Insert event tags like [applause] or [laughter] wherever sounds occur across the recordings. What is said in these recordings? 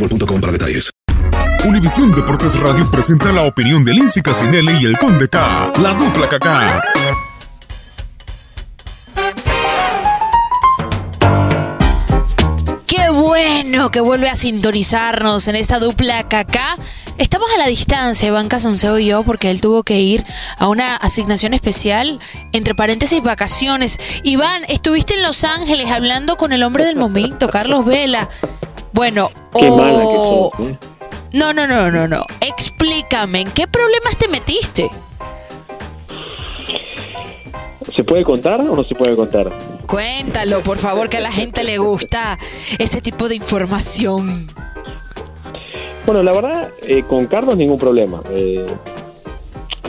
boostmobile.com para detalles. Univisión Deportes Radio presenta la opinión de Lindsay Casinelli y el Conde K, la dupla KK. Qué bueno que vuelve a sintonizarnos en esta dupla KK. Estamos a la distancia, Iván Casanseo y yo, porque él tuvo que ir a una asignación especial, entre paréntesis, vacaciones. Iván, estuviste en Los Ángeles hablando con el hombre del momento, Carlos Vela. Bueno, Qué o- mala que sos, ¿eh? No, no, no, no, no. Explícame, ¿en qué problemas te metiste? ¿Se puede contar o no se puede contar? Cuéntalo, por favor, que a la gente le gusta ese tipo de información. Bueno, la verdad, eh, con Carlos ningún problema. Eh,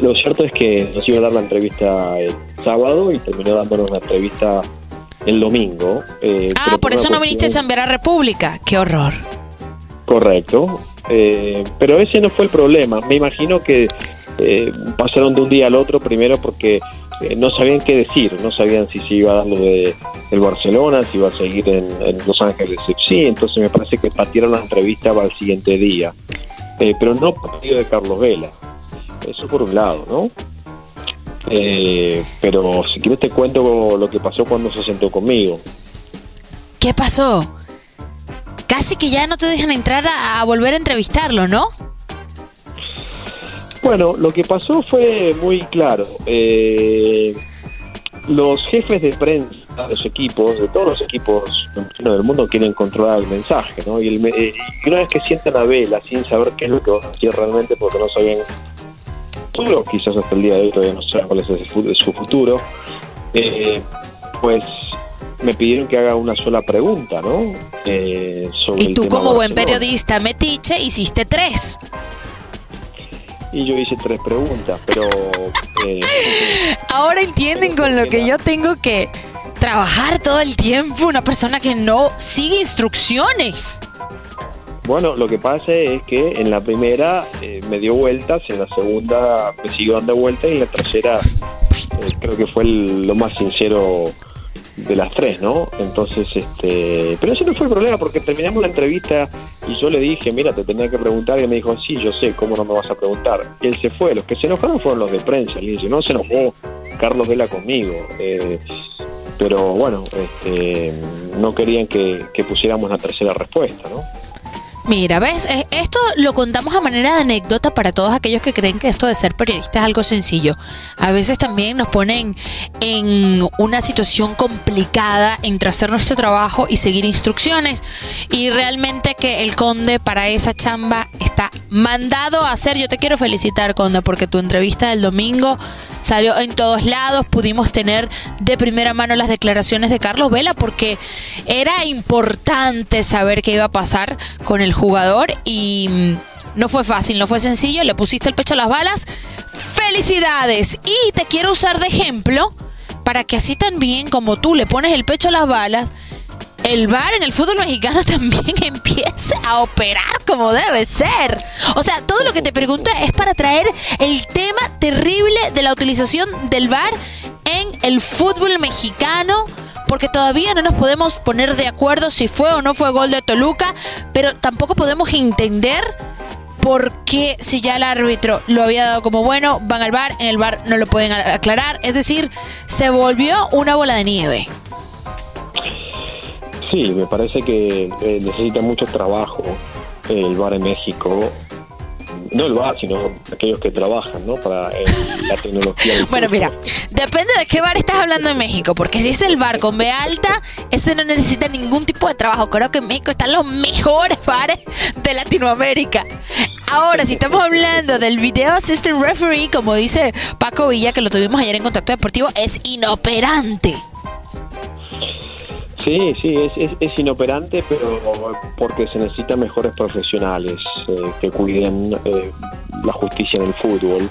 lo cierto es que nos iba a dar la entrevista el sábado y terminó dándonos la entrevista el domingo. eh, Ah, por eso no viniste a cuestión- San República. Qué horror. Correcto. Eh, pero ese no fue el problema. Me imagino que eh, pasaron de un día al otro primero porque eh, no sabían qué decir, no sabían si se iba a dar lo de el Barcelona, si iba a seguir en, en Los Ángeles FC, entonces me parece que patearon la entrevista para el siguiente día. Eh, pero no por medio de Carlos Vela. Eso por un lado, ¿no? Eh, pero si quieres te cuento lo que pasó cuando se sentó conmigo. ¿Qué pasó? Casi que ya no te dejan entrar a, a volver a entrevistarlo, ¿no? Bueno, lo que pasó fue muy claro. Eh, los jefes de prensa de los equipos, de todos los equipos del mundo, quieren controlar el mensaje, ¿no? Y, el eh, y una vez que sientan a Vela sin saber qué es lo que va a decir realmente, porque no sabían futuro, quizás hasta el día de hoy todavía no saben cuál es su futuro, eh, pues me pidieron que haga una sola pregunta, ¿no? Eh, sobre Y tú como buen periodista metiche hiciste tres. Y yo hice tres preguntas, pero... eh, Ahora entienden con lo que yo tengo que trabajar todo el tiempo. Una persona que no sigue instrucciones. Bueno, lo que pasa es que en la primera eh, me dio vueltas, en la segunda me siguió dando vueltas y en la tercera eh, creo que fue el- lo más sincero de las tres, ¿no? Entonces, este, pero ese no fue el problema porque terminamos la entrevista y yo le dije, mira, te tenía que preguntar y él me dijo, sí, yo sé, ¿cómo no me vas a preguntar? Y él se fue, los que se enojaron fueron los de prensa, le dije, no se enojó Carlos Vela conmigo, eh, pero bueno, este, no querían que, que pusiéramos la tercera respuesta, ¿no? Mira, ¿ves? Eh, Esto lo contamos a manera de anécdota para todos aquellos que creen que esto de ser periodista es algo sencillo. A veces también nos ponen en una situación complicada entre hacer nuestro trabajo y seguir instrucciones. Y realmente que el conde para esa chamba está mandado a hacer. Yo te quiero felicitar, conde, porque tu entrevista del domingo salió en todos lados. Pudimos tener de primera mano las declaraciones de Carlos Vela porque era importante saber qué iba a pasar con el jugador y mm, no fue fácil, no fue sencillo. Le pusiste el pecho a las balas. ¡Felicidades! Y te quiero usar de ejemplo para que así también como tú le pones el pecho a las balas, el VAR en el fútbol mexicano [laughs] también empiece a operar como debe ser. O sea, todo lo que te pregunto es para traer el tema terrible de la utilización del VAR en el fútbol mexicano. Porque todavía no nos podemos poner de acuerdo si fue o no fue gol de Toluca, pero tampoco podemos entender por qué si ya el árbitro lo había dado como bueno, van al bar, en el bar no lo pueden aclarar. Es decir, se volvió una bola de nieve. Sí, me parece que eh, necesita mucho trabajo el VAR en México. No el VAR, sino aquellos que trabajan, ¿no? Para eh, la tecnología. Bueno, mira, depende de qué bar estás hablando en México, porque si es el bar con B alta, este no necesita ningún tipo de trabajo. Creo que en México están los mejores bares de Latinoamérica. Ahora, si estamos hablando del video assistant referee, como dice Paco Villa, que lo tuvimos ayer en Contacto Deportivo, es inoperante. Sí, sí, es, es, es inoperante, pero porque se necesitan mejores profesionales eh, que cuiden eh, la justicia en el fútbol.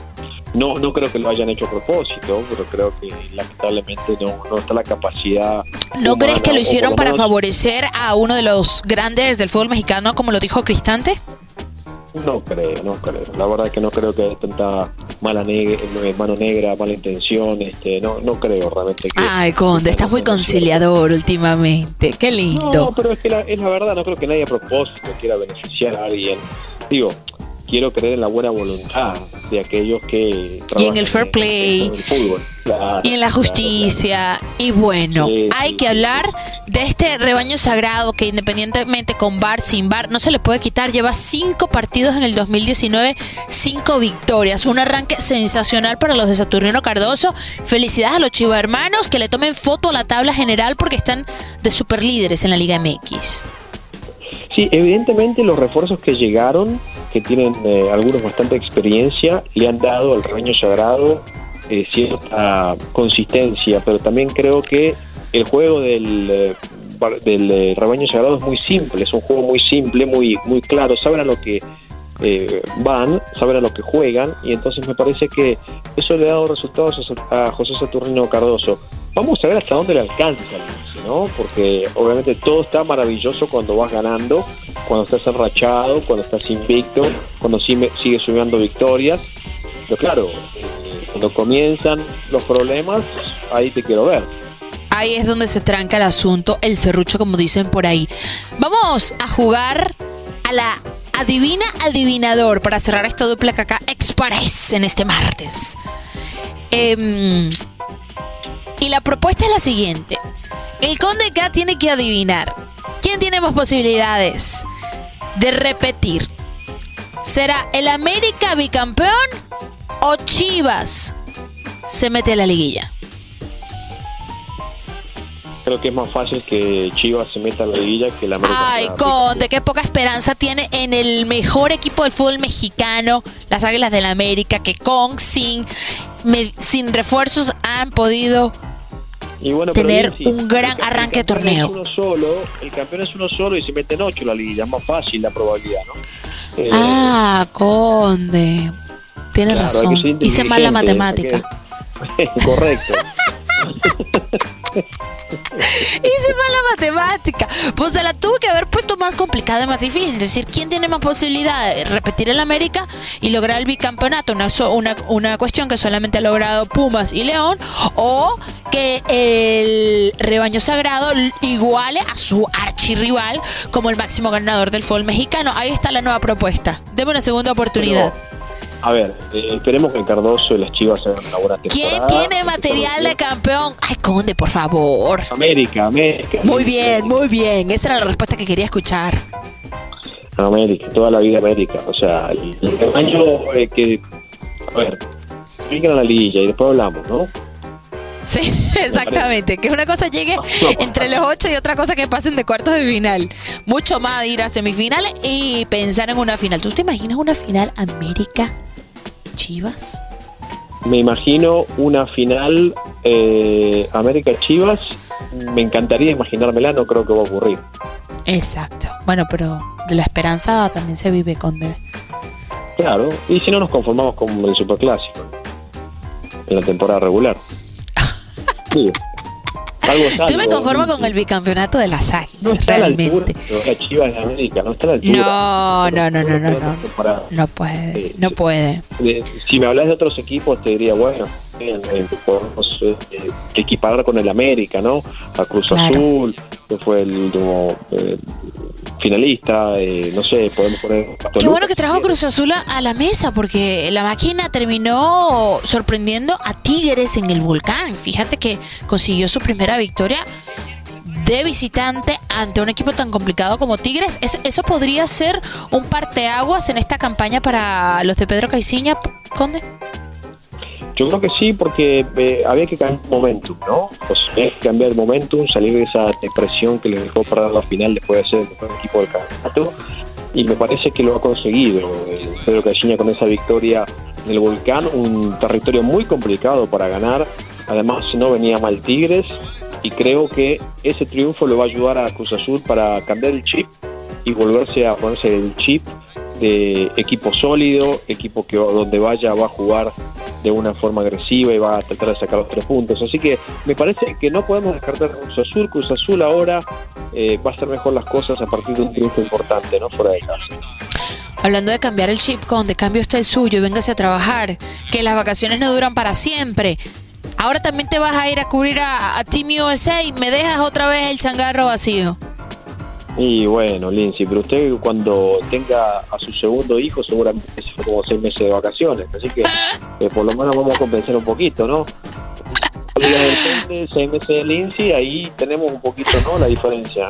No, no creo que lo hayan hecho a propósito, pero creo que lamentablemente no, no está la capacidad. ¿No humana, crees que lo hicieron para menos- favorecer a uno de los grandes del fútbol mexicano, como lo dijo Cristante? No creo, no creo. La verdad es que no creo que haya tanta mala negra, mano negra, mala intención. Este, no, no creo realmente que. Ay, Conde, estás muy conciliador últimamente. Qué No, lindo. pero es que la, es la verdad, no creo que nadie a propósito quiera beneficiar a alguien. Digo, quiero creer en la buena voluntad de aquellos que... Y en el fair play. en el fútbol. Claro, y en la claro, justicia. Y bueno, Sí, hay sí, que hablar de este rebaño sagrado que independientemente con bar, sin bar, no se le puede quitar. Lleva cinco partidos en el 2019, cinco victorias. Un arranque sensacional para los de Saturnino Cardoso. Felicidades a los Chivo hermanos que le tomen foto a la tabla general porque están de super líderes en la Liga MX. Sí, evidentemente los refuerzos que llegaron, que tienen eh, algunos bastante experiencia, le han dado al rebaño sagrado eh, cierta consistencia, pero también creo que el juego del, eh, del eh, rebaño sagrado es muy simple, es un juego muy simple, muy, muy claro, saben a lo que van, saben a lo que juegan, y entonces me parece que eso le ha dado resultados a a José Saturnino Cardoso. Vamos a ver hasta dónde le alcanza, ¿no? Porque obviamente todo está maravilloso cuando vas ganando, cuando estás enrachado, cuando estás invicto, cuando sigue, sigues sumando victorias. Pero claro, eh, cuando comienzan los problemas, ahí te quiero ver. Ahí es donde se tranca el asunto, el serrucho, como dicen por ahí. Vamos a jugar a la adivina adivinador para cerrar esta dupla caca express en este martes. Em, y la propuesta es la siguiente. El conde K tiene que adivinar. ¿Quién tiene más posibilidades de repetir? ¿Será el América bicampeón o Chivas se mete a la liguilla? Creo que es más fácil que Chivas se meta a la liguilla que la América. Ay, Conde, qué poca esperanza tiene en el mejor equipo del fútbol mexicano, las Águilas del la América, que con, sin, me- sin refuerzos han podido Y bueno, pero tener un gran arranque de es torneo. uno solo, el campeón es uno solo y se meten ocho la liguilla, es más fácil la probabilidad, ¿no? Eh, Ah, Conde. Tienes claro, razón. Hice mal la matemática. que- [laughs] Correcto. Hice mal la matemática. Pues se la tuve que haber puesto más complicada y más difícil. Es decir, ¿quién tiene más posibilidad de repetir el América y lograr el bicampeonato? Una, una, una cuestión que solamente ha logrado Pumas y León. O que el rebaño sagrado iguale a su archirrival como el máximo ganador del fútbol mexicano. Ahí está la nueva propuesta. Deme una segunda oportunidad. A ver, eh, esperemos que Cardoso y las Chivas hagan una buena ¿Quién temporada. tiene material de campeón? Ay, Conde, por favor. América, América. Muy bien, muy bien. Esa era la respuesta que quería escuchar. América, toda la vida América. O sea, el, el año eh, que. A ver, la liguilla y después hablamos, ¿no? Sí, [laughs] exactamente. Que una cosa llegue entre los ocho y otra cosa que pasen de cuartos de final. Mucho más ir a semifinales y pensar en una final. ¿Tú te imaginas una final América Chivas? Me imagino una final eh, América Chivas. Me encantaría imaginármela, no creo que va a ocurrir. Exacto. Bueno, pero de la esperanza también se vive, Conde. Claro, y si no nos conformamos con el Superclásico en la temporada regular. [laughs] Sí. Algo Yo me conformo con el bicampeonato de las águilas, No está a la altura realmente. de la Chivas de América, no está a la altura. No, no, no, no, no, no. No puede, no puede. Eh, si me hablas de otros equipos, te diría, bueno, bien, eh, podemos con el América, ¿no? A Cruz Claro. Azul, que fue el último eh, finalista, eh, no sé, podemos poner... Qué bueno que trajo Cruz Azul a- la mesa porque la máquina terminó sorprendiendo a Tigres en el volcán. Fíjate que consiguió su primera victoria de visitante ante un equipo tan complicado como Tigres. Es- eso podría ser un parteaguas en esta campaña para los de Pedro Caiciña, Conde. Yo creo que sí, porque eh, había que cambiar el momentum, ¿no? Había que cambiar el momentum, salir de esa depresión que le dejó perder la final después de ser el equipo del campeonato. Y me parece que lo ha conseguido. eh, Pedro Caixinha con esa victoria en el Volcán, un territorio muy complicado para ganar. Además, no venía mal Tigres. Y creo que ese triunfo lo va a ayudar a Cruz Azul para cambiar el chip y volverse a ponerse el chip de equipo sólido, equipo que donde vaya va a jugar de una forma agresiva y va a tratar de sacar los tres puntos. Así que me parece que no podemos descartar Cruz Azul. Cruz Azul ahora eh, va a hacer mejor las cosas a partir de un triunfo importante, ¿no? Fuera de. Hablando de cambiar el chip, Conde, cambio usted el suyo y véngase a trabajar. Que las vacaciones no duran para siempre. Ahora también te vas a ir a cubrir a, a Team USA y me dejas otra vez el changarro vacío. Y bueno, Lindsay, pero usted cuando tenga a su segundo hijo seguramente se fue como seis meses de vacaciones. Así que [laughs] eh, por lo menos vamos a compensar un poquito, ¿no? Seis meses de Lindsay, ahí tenemos un poquito, ¿no? La diferencia.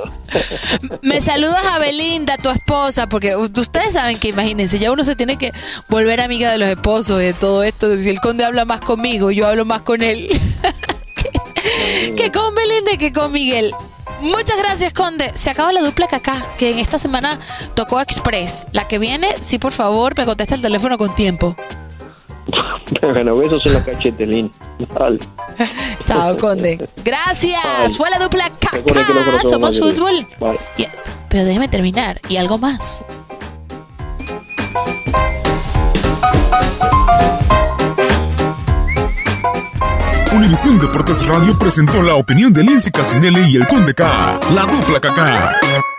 [laughs] Me saludas a Belinda, tu esposa, porque ustedes saben que imagínense, ya uno se tiene que volver amiga de los esposos, de todo esto. Si el conde habla más conmigo, yo hablo más con él. [laughs] que con Belinda y que con Miguel. Muchas gracias, Conde. Se acaba la dupla acá, que en esta semana tocó Express. La que viene, sí, por favor, me contesta el teléfono con tiempo. [laughs] bueno, besos en los cachetes, Lin. Dale. [laughs] Chao, Conde. Gracias. Bye. Fue la dupla conocemos Somos fútbol. Y- pero déjeme terminar. Y algo más. Univisión Deportes Radio presentó la opinión de Lindsay Casinelli y el Conde K. La dupla KK.